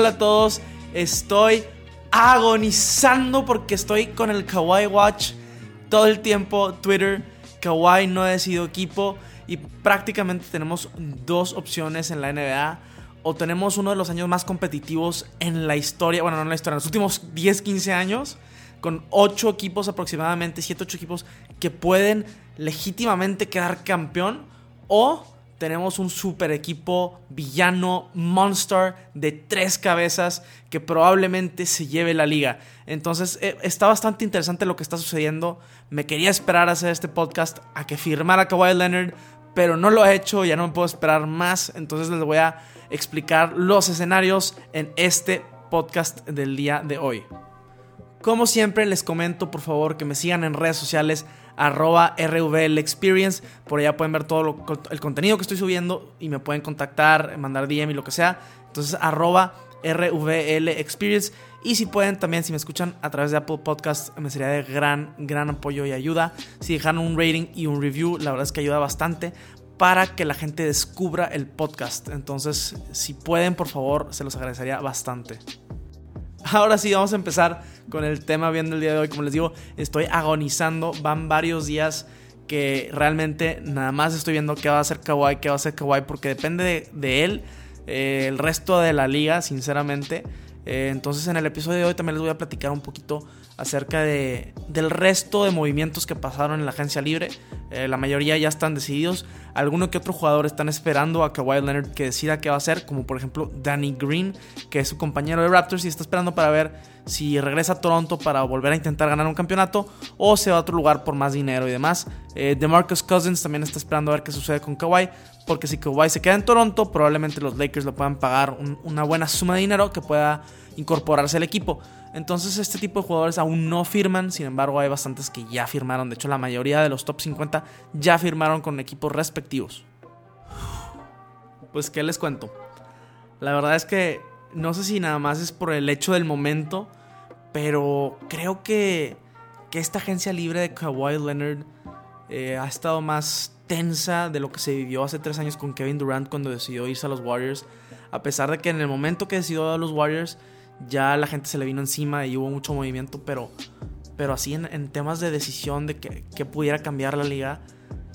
Hola a todos, estoy agonizando porque estoy con el Kawaii Watch todo el tiempo. Twitter, Kawaii no ha decidido equipo y prácticamente tenemos dos opciones en la NBA. O tenemos uno de los años más competitivos en la historia, bueno, no en la historia, en los últimos 10, 15 años, con 8 equipos aproximadamente, 7, 8 equipos que pueden legítimamente quedar campeón. O tenemos un super equipo villano, monster de tres cabezas que probablemente se lleve la liga. Entonces eh, está bastante interesante lo que está sucediendo. Me quería esperar a hacer este podcast a que firmara Kawhi Leonard, pero no lo he hecho, ya no me puedo esperar más. Entonces les voy a explicar los escenarios en este podcast del día de hoy. Como siempre les comento por favor que me sigan en redes sociales arroba RVL Experience. Por allá pueden ver todo el contenido que estoy subiendo y me pueden contactar, mandar DM y lo que sea. Entonces, arroba RVL Experience. Y si pueden también, si me escuchan a través de Apple Podcast, me sería de gran, gran apoyo y ayuda. Si dejan un rating y un review, la verdad es que ayuda bastante para que la gente descubra el podcast. Entonces, si pueden, por favor, se los agradecería bastante. Ahora sí, vamos a empezar con el tema viendo el día de hoy. Como les digo, estoy agonizando. Van varios días que realmente nada más estoy viendo qué va a hacer Kawhi, qué va a hacer Kawhi, porque depende de, él, eh, el resto de la liga, sinceramente. Eh, entonces en el episodio de hoy también les voy a platicar un poquito acerca de, del resto de movimientos que pasaron en la agencia libre. Eh, la mayoría ya están decididos. Alguno que otro jugador están esperando a Kawhi Leonard que decida qué va a hacer, como por ejemplo Danny Green, que es su compañero de Raptors y está esperando para ver si regresa a Toronto para volver a intentar ganar un campeonato o se va a otro lugar por más dinero y demás. Eh, DeMarcus Cousins también está esperando a ver qué sucede con Kawhi, porque si Kawhi se queda en Toronto, probablemente los Lakers le puedan pagar una buena suma de dinero que pueda incorporarse al equipo. Entonces este tipo de jugadores aún no firman, sin embargo hay bastantes que ya firmaron, de hecho la mayoría de los top 50 ya firmaron con equipos respectivos. Pues qué les cuento. La verdad es que no sé si nada más es por el hecho del momento, pero creo que, que esta agencia libre de Kawhi Leonard eh, ha estado más tensa de lo que se vivió hace tres años con Kevin Durant cuando decidió irse a los Warriors. A pesar de que en el momento que decidió a los Warriors ya la gente se le vino encima y hubo mucho movimiento, pero, pero así en, temas de decisión de que, pudiera cambiar la liga,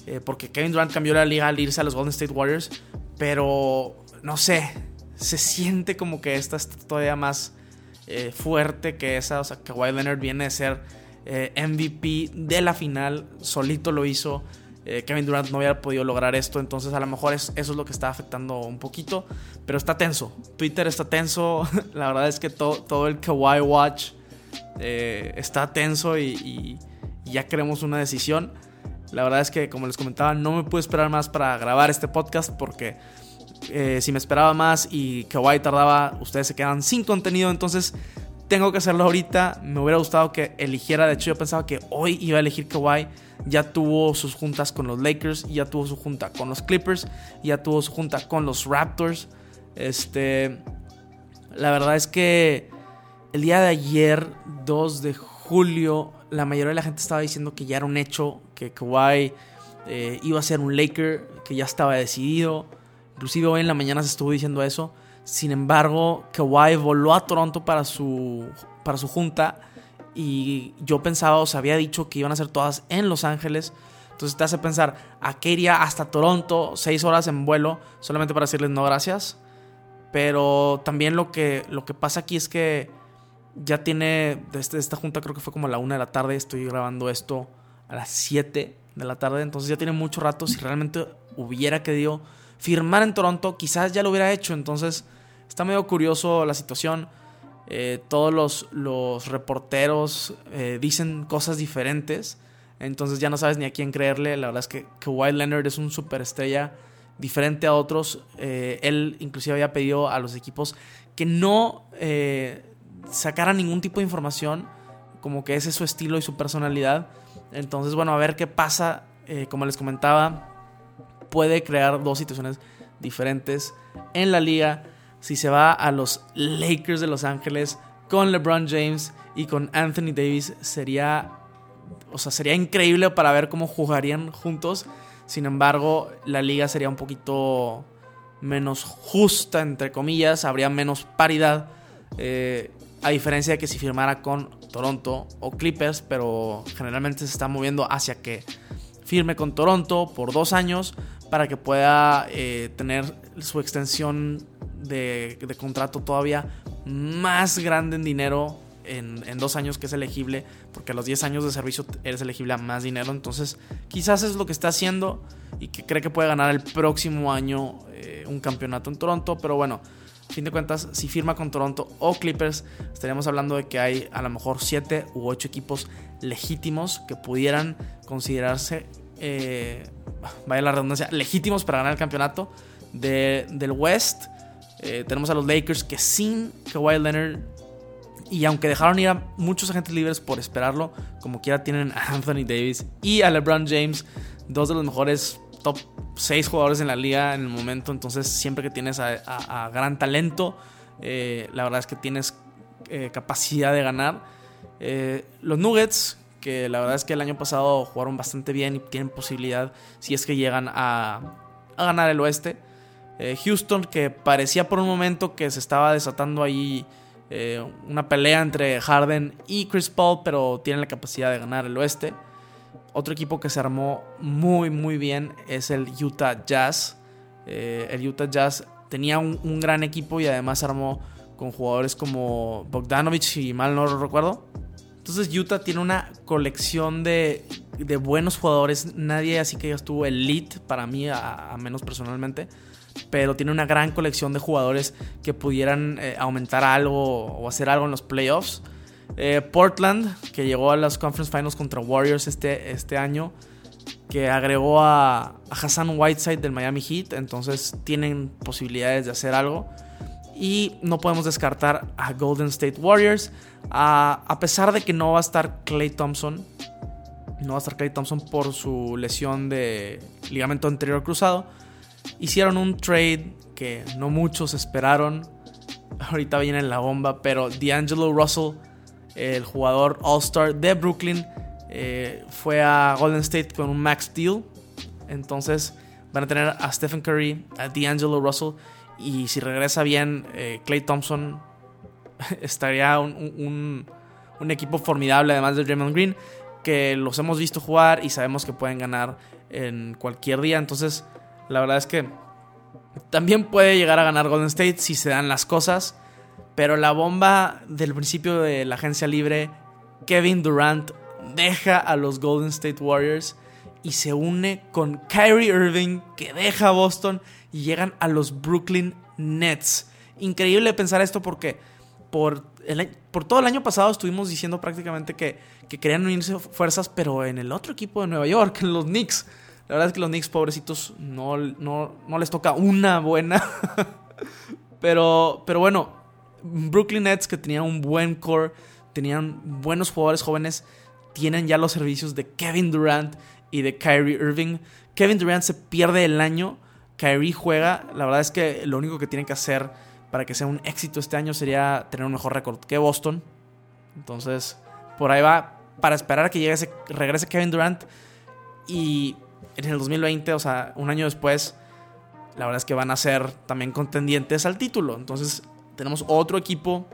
eh, porque Kevin Durant cambió la liga al irse a los Golden State Warriors, pero no sé, se siente como que esta está todavía más eh, fuerte que esa, o sea, que Kawhi Leonard viene de ser eh, MVP de la final, solito lo hizo. Eh, Kevin Durant no hubiera podido lograr esto, entonces a lo mejor eso es lo que está afectando un poquito, pero está tenso. Twitter está tenso, la verdad es que todo, todo el Kawhi Watch eh, está tenso y, ya queremos una decisión. La verdad es que, como les comentaba, no me pude esperar más para grabar este podcast porque eh, si me esperaba más y Kawhi tardaba, ustedes se quedan sin contenido, entonces tengo que hacerlo ahorita. Me hubiera gustado que eligiera. De hecho, yo pensaba que hoy iba a elegir Kawhi. Ya tuvo sus juntas con los Lakers. Ya tuvo su junta con los Clippers. Ya tuvo su junta con los Raptors. Este. La verdad es que el día de ayer, 2 de julio, la mayoría de la gente estaba diciendo que ya era un hecho. Que Kawhi eh, iba a ser un Laker. Que ya estaba decidido. Inclusive hoy en la mañana se estuvo diciendo eso. Sin embargo, Kawhi voló a Toronto para su, para su junta y yo pensaba o se había dicho que iban a ser todas en Los Ángeles. Entonces te hace pensar, ¿a qué iría hasta Toronto? Seis horas en vuelo solamente para decirles no gracias. Pero también lo que, lo que pasa aquí es que ya tiene, desde esta junta creo que fue como a la una de la tarde, estoy grabando esto a las 7 de la tarde, entonces ya tiene mucho rato, si realmente hubiera querido firmar en Toronto, quizás ya lo hubiera hecho, entonces Está medio curioso la situación. Eh, todos los, los reporteros eh, dicen cosas diferentes. Entonces ya no sabes ni a quién creerle. La verdad es que Kawhi Leonard es un superestrella diferente a otros. Eh, él inclusive había pedido a los equipos que no eh, sacara ningún tipo de información, como que ese es su estilo y su personalidad. Entonces, bueno, a ver qué pasa. Como les comentaba, puede crear dos situaciones diferentes en la liga. Si se va a los Lakers de Los Ángeles con LeBron James y con Anthony Davis, sería, o sea, sería increíble para ver cómo jugarían juntos. Sin embargo, la liga sería un poquito menos justa, entre comillas, habría menos paridad. Eh, a diferencia de que si firmara con Toronto o Clippers, pero generalmente se está moviendo hacia que firme con Toronto por dos años para que pueda eh, tener su extensión de, contrato todavía más grande en dinero en, dos años que es elegible, porque a los 10 años de servicio eres elegible a más dinero, entonces quizás es lo que está haciendo y que cree que puede ganar el próximo año eh, un campeonato en Toronto, pero bueno, fin de cuentas, si firma con Toronto o Clippers, estaríamos hablando de que hay a lo mejor 7 u 8 equipos legítimos que pudieran considerarse, eh, vaya la redundancia, legítimos para ganar el campeonato del West. Eh, tenemos a los Lakers que sin Kawhi Leonard y aunque dejaron ir a muchos agentes libres por esperarlo, como quiera tienen a Anthony Davis y a LeBron James, dos de los mejores top 6 jugadores en la liga en el momento. Entonces, siempre que tienes a, gran talento, eh, la verdad es que tienes eh, capacidad de ganar. Los Nuggets, que la verdad es que el año pasado jugaron bastante bien y tienen posibilidad si es que llegan a ganar el oeste. Houston, que parecía por un momento que se estaba desatando ahí una pelea entre Harden y Chris Paul, pero tienen la capacidad de ganar el oeste. Otro equipo que se armó muy, muy bien es el Utah Jazz. Eh, el Utah Jazz tenía un, gran equipo y además armó con jugadores como Bogdanovich y mal no recuerdo. Entonces Utah tiene una colección de, buenos jugadores. Nadie así que estuvo elite para mí, a, menos personalmente. Pero tiene una gran colección de jugadores que pudieran eh, aumentar algo o hacer algo en los playoffs. Eh, Portland, que llegó a las Conference Finals contra Warriors este, este año, que agregó a, Hassan Whiteside del Miami Heat, entonces tienen posibilidades de hacer algo. Y no podemos descartar a Golden State Warriors, a, pesar de que no va a estar Clay Thompson. No va a estar Clay Thompson por su lesión de ligamento anterior cruzado. Hicieron un trade que no muchos esperaron. Ahorita viene la bomba, pero D'Angelo Russell el jugador All-Star de Brooklyn, eh, fue a Golden State con un max deal. Entonces van a tener a Stephen Curry, a D'Angelo Russell. Y si regresa bien, Clay eh, Thompson estaría un, equipo formidable, además de Draymond Green, que los hemos visto jugar y sabemos que pueden ganar en cualquier día. Entonces, la verdad es que también puede llegar a ganar Golden State si se dan las cosas. Pero la bomba del principio de la agencia libre, Kevin Durant deja a los Golden State Warriors y se une con Kyrie Irving, que deja a Boston y llegan a los Brooklyn Nets. Increíble pensar esto porque por, todo el año pasado estuvimos diciendo prácticamente que, que querían unirse fuerzas, pero en el otro equipo de Nueva York, en los Knicks. La verdad es que los Knicks, pobrecitos, no, no, no les toca una buena. pero, pero bueno, Brooklyn Nets, que tenían un buen core, tenían buenos jugadores jóvenes, tienen ya los servicios de Kevin Durant y de Kyrie Irving. Kevin Durant se pierde el año, Kyrie juega. La verdad es que lo único que tienen que hacer para que sea un éxito este año sería tener un mejor récord que Boston. Entonces, por ahí va para esperar a que llegue ese, regrese Kevin Durant. Y en el 2020, o sea, un año después, la verdad es que van a ser también contendientes al título. Entonces, tenemos otro equipo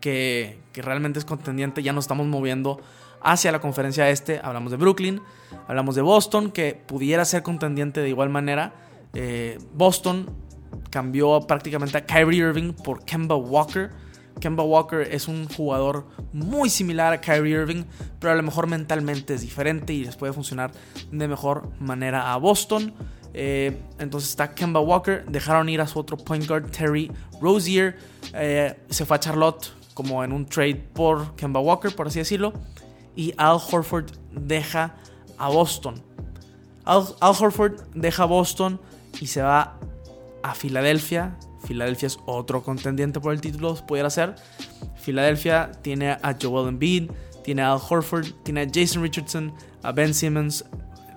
que, realmente es contendiente. Ya nos estamos moviendo hacia la conferencia este. Hablamos de Brooklyn, hablamos de Boston, que pudiera ser contendiente de igual manera. Eh, Boston cambió prácticamente a Kyrie Irving por Kemba Walker. Kemba Walker es un jugador muy similar a Kyrie Irving, pero a lo mejor mentalmente es diferente y les puede funcionar de mejor manera a Boston. Eh, entonces está Kemba Walker. Dejaron ir a su otro point guard, Terry Rozier. Eh, se fue a Charlotte como en un trade por Kemba Walker, por así decirlo. Y Al Horford deja a Boston. Al, Horford deja a Boston y se va a Filadelfia Filadelfia es otro contendiente por el título, pudiera ser. Filadelfia tiene a Joel Embiid, tiene a Al Horford, tiene a Jason Richardson, a Ben Simmons.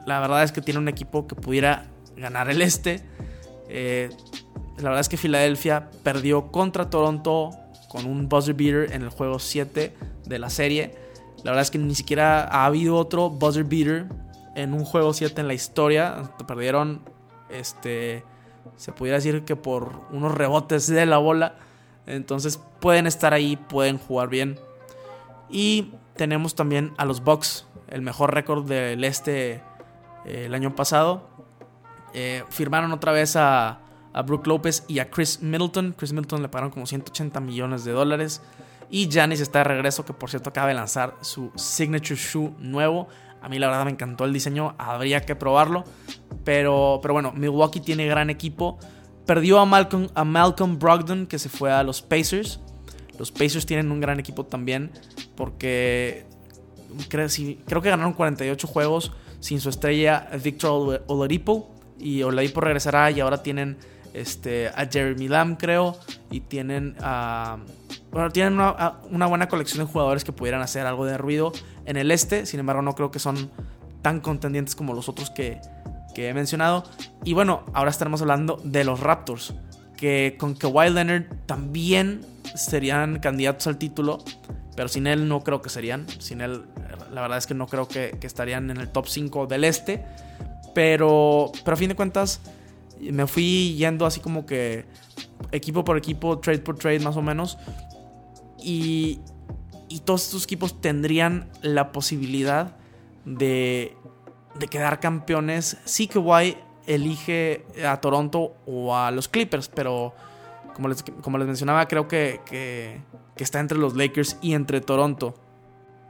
La verdad es que tiene un equipo que pudiera ganar el este. Eh, la verdad es que Filadelfia perdió contra Toronto con un buzzer beater en el juego 7 de la serie. La verdad es que ni siquiera ha habido otro buzzer beater en un juego 7 en la historia. Perdieron, este, se pudiera decir que por unos rebotes de la bola. Entonces pueden estar ahí, pueden jugar bien. Y tenemos también a los Bucks, el mejor récord del este eh, el año pasado. Eh, firmaron otra vez a, a Brooke López y a Chris Middleton. Chris Middleton le pagaron como 180 millones de dólares. Y Janis está de regreso, que por cierto acaba de lanzar su signature shoe nuevo. A mí la verdad me encantó el diseño, habría que probarlo. Pero, pero bueno, Milwaukee tiene gran equipo. Perdió a Malcolm, a Malcolm Brogdon, que se fue a los Pacers. Los Pacers tienen un gran equipo también, porque creo, que ganaron 48 juegos sin su estrella Victor Oladipo. Y Oladipo regresará y ahora tienen este, a Jeremy Lamb, creo, y tienen. Bueno, tienen una, buena colección de jugadores que pudieran hacer algo de ruido en el este, sin embargo no creo que son tan contendientes como los otros que, que he mencionado. Y bueno, ahora estaremos hablando de los Raptors, que con Kawhi Leonard también serían candidatos al título, pero sin él no creo que serían. Sin él, la verdad es que no creo que, que estarían en el top 5 del este. Pero, pero a fin de cuentas, me fui yendo así como que equipo por equipo, trade por trade más o menos. Y, y todos estos equipos tendrían la posibilidad de, de quedar campeones. Sí que Kawhi elige a Toronto o a los Clippers, pero como les, como les mencionaba, creo que, que, está entre los Lakers y entre Toronto.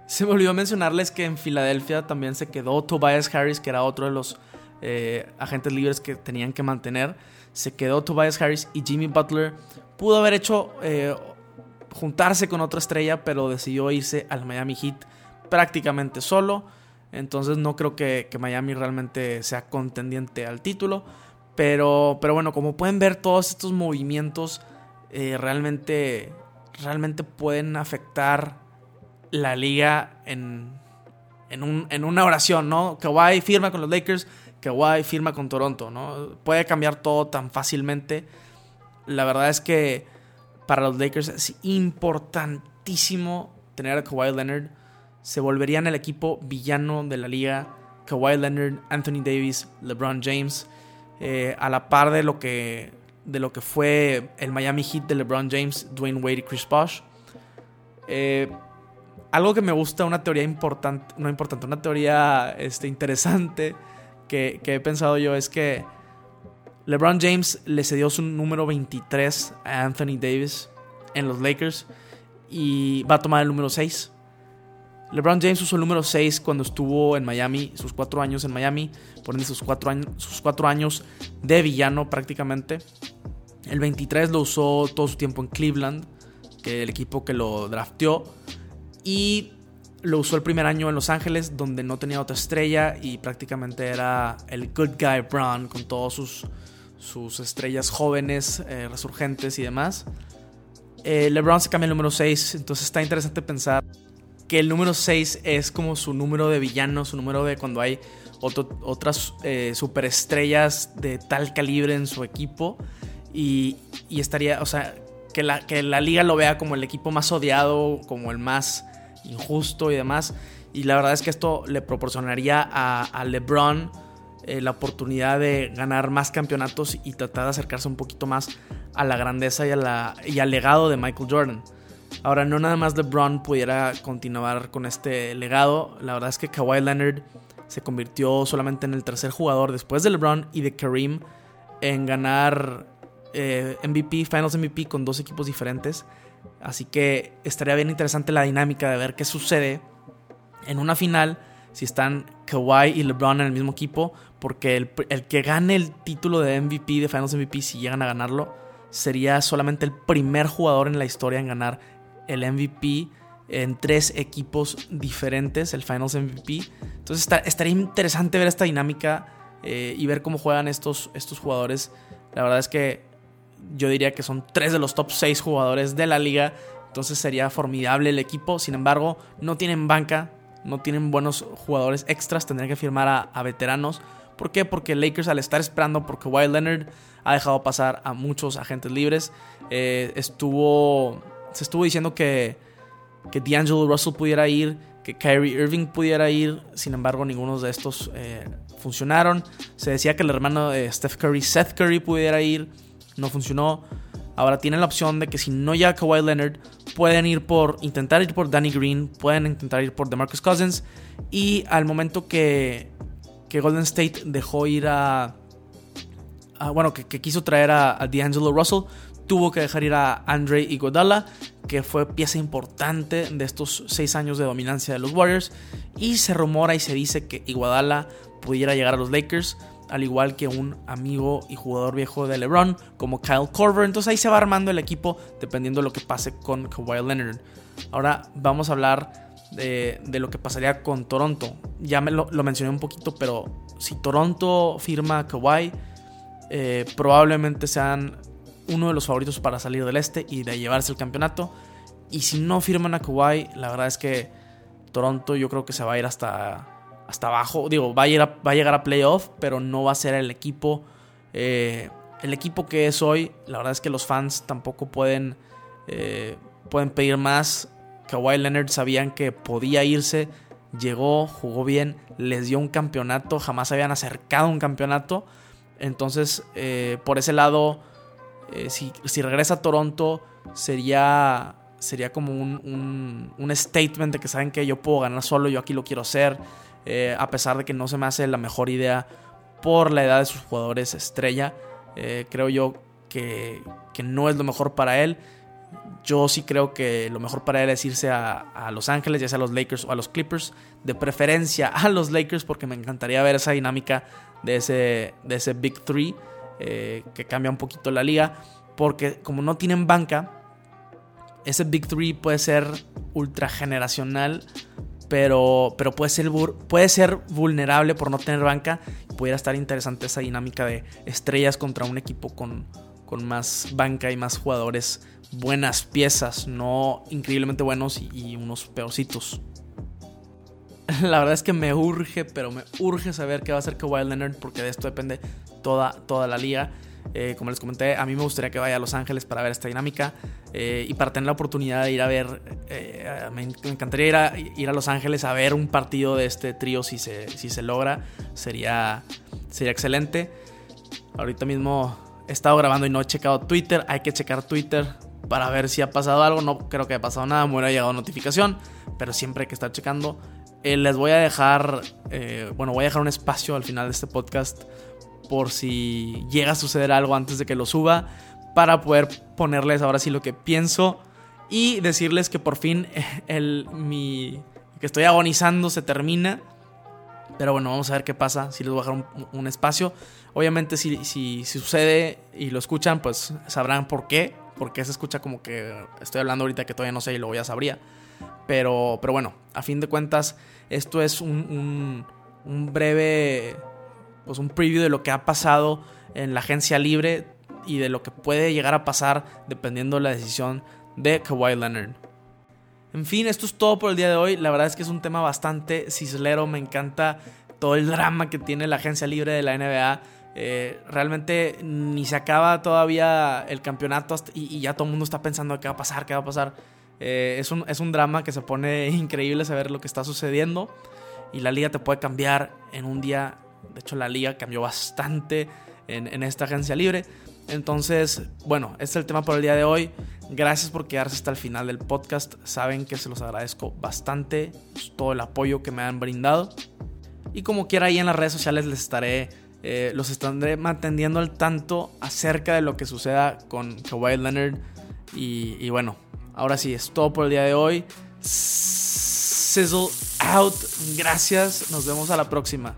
Se me olvidó mencionarles que en Filadelfia también se quedó Tobias Harris, que era otro de los eh, agentes libres que tenían que mantener. Se quedó Tobias Harris y Jimmy Butler. Pudo haber hecho eh, juntarse con otra estrella, pero decidió irse al Miami Heat prácticamente solo. Entonces no creo que, Miami realmente sea contendiente al título. Pero, pero bueno, como pueden ver, todos estos movimientos eh, realmente, realmente pueden afectar la liga en, en, en, una oración, ¿no? Kawhi firma con los Lakers, Kawhi firma con Toronto, ¿no? Puede cambiar todo tan fácilmente. La verdad es que para los Lakers es importantísimo tener a Kawhi Leonard. Se volverían el equipo villano de la liga. Kawhi Leonard, Anthony Davis, LeBron James. Eh, a la par de lo que de lo que fue el Miami Heat de LeBron James, Dwayne Wade y Chris Bosh. Eh, algo que me gusta, una teoría importante, no importante, una teoría este, interesante que, he pensado yo es que LeBron James le cedió su número 23 a Anthony Davis en los Lakers y va a tomar el número 6. LeBron James usó el número 6 cuando estuvo en Miami, sus cuatro años en Miami, por ende sus cuatro, años, sus cuatro años de villano prácticamente. El 23 lo usó todo su tiempo en Cleveland, que el equipo que lo drafteó. Y lo usó el primer año en Los Ángeles, donde no tenía otra estrella y prácticamente era el good guy Brown con todos sus, sus estrellas jóvenes, eh, resurgentes y demás. Eh, LeBron se cambia el número 6, entonces está interesante pensar que el número 6 es como su número de villano, su número de cuando hay otras eh, superestrellas de tal calibre en su equipo. Y, y, estaría, o sea, que la, que la liga lo vea como el equipo más odiado, como el más injusto y demás. Y la verdad es que esto le proporcionaría a, LeBron eh, la oportunidad de ganar más campeonatos y tratar de acercarse un poquito más a la grandeza y, al legado de Michael Jordan. Ahora, no nada más LeBron pudiera continuar con este legado. La verdad es que Kawhi Leonard se convirtió solamente en el tercer jugador después de LeBron y de Kareem en ganar eh, MVP, Finals MVP con dos equipos diferentes. Así que estaría bien interesante la dinámica de ver qué sucede en una final si están Kawhi y LeBron en el mismo equipo, porque el, que gane el título de MVP, de Finals MVP, si llegan a ganarlo, sería solamente el primer jugador en la historia en ganar el MVP en tres equipos diferentes, el Finals MVP. Entonces estaría interesante ver esta dinámica eh, y ver cómo juegan estos, estos jugadores. La verdad es que yo diría que son tres de los top 6 jugadores de la liga. Entonces sería formidable el equipo. Sin embargo, no tienen banca, no tienen buenos jugadores extras. Tendrían que firmar a, veteranos. ¿Por qué? Porque Lakers al estar esperando porque Kawhi Leonard ha dejado pasar a muchos agentes libres. Eh, estuvo, se estuvo diciendo que, que D'Angelo Russell pudiera ir, que Kyrie Irving pudiera ir. Sin embargo, ninguno de estos eh, funcionaron. Se decía que el hermano de Steph Curry, Seth Curry, pudiera ir. No funcionó. Ahora tienen la opción de que si no llega Kawhi Leonard, pueden ir por intentar ir por Danny Green, pueden intentar ir por DeMarcus Cousins y al momento que, que Golden State dejó ir a, bueno, que, quiso traer a, a D'Angelo Russell, tuvo que dejar ir a Andre Iguodala, que fue pieza importante de estos seis años de dominancia de los Warriors y se rumora y se dice que Iguodala pudiera llegar a los Lakers al igual que un amigo y jugador viejo de LeBron como Kyle Korver. Entonces ahí se va armando el equipo dependiendo de lo que pase con Kawhi Leonard. Ahora vamos a hablar de, lo que pasaría con Toronto. Ya me lo, mencioné un poquito, pero si Toronto firma a Kawhi, eh, probablemente sean uno de los favoritos para salir del este y de llevarse el campeonato. Y si no firman a Kawhi, la verdad es que Toronto yo creo que se va a ir hasta hasta abajo. Digo, va a, llegar a, va a llegar a playoff, pero no va a ser el equipo. Eh, el equipo que es hoy. La verdad es que los fans tampoco pueden, eh, pueden pedir más. Kawhi Leonard sabían que podía irse. Llegó, jugó bien, les dio un campeonato. Jamás habían acercado un campeonato. Entonces, eh, por ese lado, si, si, regresa a Toronto, sería, sería como un, un, statement de que saben que yo puedo ganar solo, yo aquí lo quiero hacer. Eh, a pesar de que no se me hace la mejor idea por la edad de sus jugadores estrella. Eh, creo yo que, no es lo mejor para él. Yo sí creo que lo mejor para él es irse a, Los Ángeles, ya sea a los Lakers o a los Clippers. De preferencia a los Lakers porque me encantaría ver esa dinámica de ese, de ese Big Three eh, que cambia un poquito la liga. Porque como no tienen banca, ese Big Three puede ser ultra generacional pero, pero puede, ser, puede ser vulnerable por no tener banca pudiera estar interesante esa dinámica de estrellas contra un equipo con, con más banca y más jugadores, buenas piezas, no increíblemente buenos y, unos peorcitos. La verdad es que me urge, pero me urge saber qué va a hacer Kawhi Leonard porque de esto depende toda, toda la liga. Eh, como les comenté, a mí me gustaría que vaya a Los Ángeles para ver esta dinámica eh, y para tener la oportunidad de ir a ver, eh, me, encantaría ir a, ir a, Los Ángeles a ver un partido de este trío si se, si se logra, sería, sería excelente. Ahorita mismo he estado grabando y no he checado Twitter, hay que checar Twitter para ver si ha pasado algo, no creo que haya pasado nada, me hubiera llegado notificación, pero siempre hay que estar checando. les voy a dejar, bueno, voy a dejar un espacio al final de este podcast por si llega a suceder algo antes de que lo suba, para poder ponerles ahora sí lo que pienso y decirles que por fin el, mi, que estoy agonizando se termina. Pero bueno, vamos a ver qué pasa, si les voy a dejar un, espacio. Obviamente si, si, sucede y lo escuchan, pues sabrán por qué. Porque se escucha como que estoy hablando ahorita que todavía no sé y luego ya sabría. Pero, pero bueno, a fin de cuentas, esto es un, un breve pues un preview de lo que ha pasado en la agencia libre y de lo que puede llegar a pasar dependiendo de la decisión de Kawhi Leonard. En fin, esto es todo por el día de hoy. La verdad es que es un tema bastante cislero. Me encanta todo el drama que tiene la agencia libre de la NBA. Eh, realmente ni se acaba todavía el campeonato y, ya todo el mundo está pensando qué va a pasar, qué va a pasar. Eh, es, un, es un drama que se pone increíble saber lo que está sucediendo y la liga te puede cambiar en un día de hecho, la liga cambió bastante en, esta agencia libre. Entonces, bueno, este es el tema por el día de hoy. Gracias por quedarse hasta el final del podcast. Saben que se los agradezco bastante pues, todo el apoyo que me han brindado. Y como quiera, ahí en las redes sociales les estaré, eh, los estaré manteniendo al tanto acerca de lo que suceda con Kawhi Leonard. Y, y bueno, ahora sí, es todo por el día de hoy. Sizzle out. Gracias. Nos vemos a la próxima.